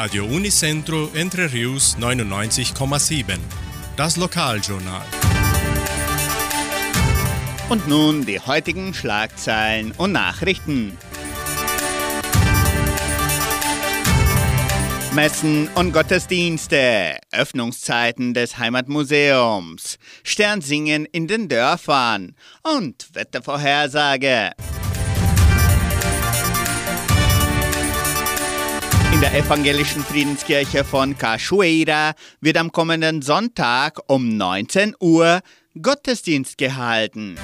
Radio Unicentro Entre Rius 99,7. Das Lokaljournal. Und nun die heutigen Schlagzeilen und Nachrichten. Messen und Gottesdienste, Öffnungszeiten des Heimatmuseums, Sternsingen in den Dörfern und Wettervorhersage. In der evangelischen Friedenskirche von Cachoeira wird am kommenden Sonntag um 19 Uhr Gottesdienst gehalten.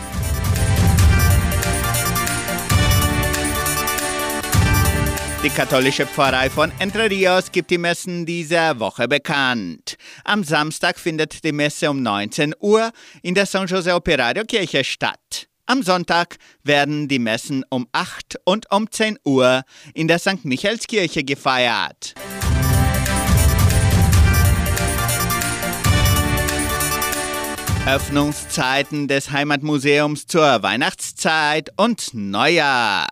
Die katholische Pfarrei von Entre Rios gibt die Messen dieser Woche bekannt. Am Samstag findet die Messe um 19 Uhr in der San Jose Operario Kirche statt. Am Sonntag werden die Messen um 8 und um 10 Uhr in der St. Michaelskirche gefeiert. Öffnungszeiten des Heimatmuseums zur Weihnachtszeit und Neujahr.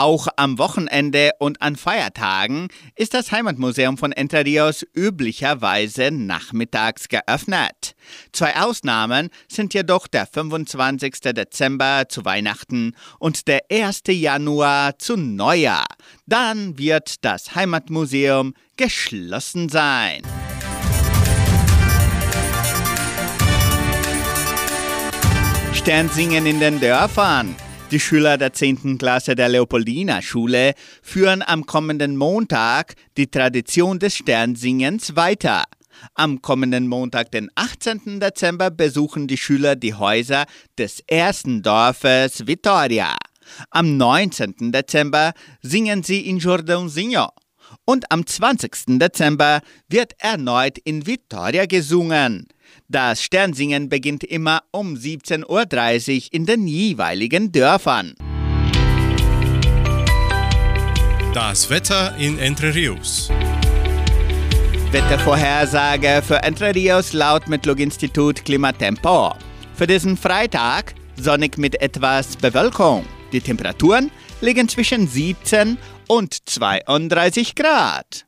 Auch am Wochenende und an Feiertagen ist das Heimatmuseum von Entre Rios üblicherweise nachmittags geöffnet. Zwei Ausnahmen sind jedoch der 25. Dezember zu Weihnachten und der 1. Januar zu Neujahr. Dann wird das Heimatmuseum geschlossen sein. Sternsingen in den Dörfern. Die Schüler der 10. Klasse der Leopoldina Schule führen am kommenden Montag die Tradition des Sternsingens weiter. Am kommenden Montag, den 18. Dezember, besuchen die Schüler die Häuser des ersten Dorfes Vittoria. Am 19. Dezember singen sie in Jordãozinho. Und am 20. Dezember wird erneut in Vittoria gesungen. Das Sternsingen beginnt immer um 17.30 Uhr in den jeweiligen Dörfern. Das Wetter in Entre Rios. Wettervorhersage für Entre Rios laut Metlog-Institut Klimatempo. Für diesen Freitag sonnig mit etwas Bewölkung. Die Temperaturen liegen zwischen 17 und 32 Grad.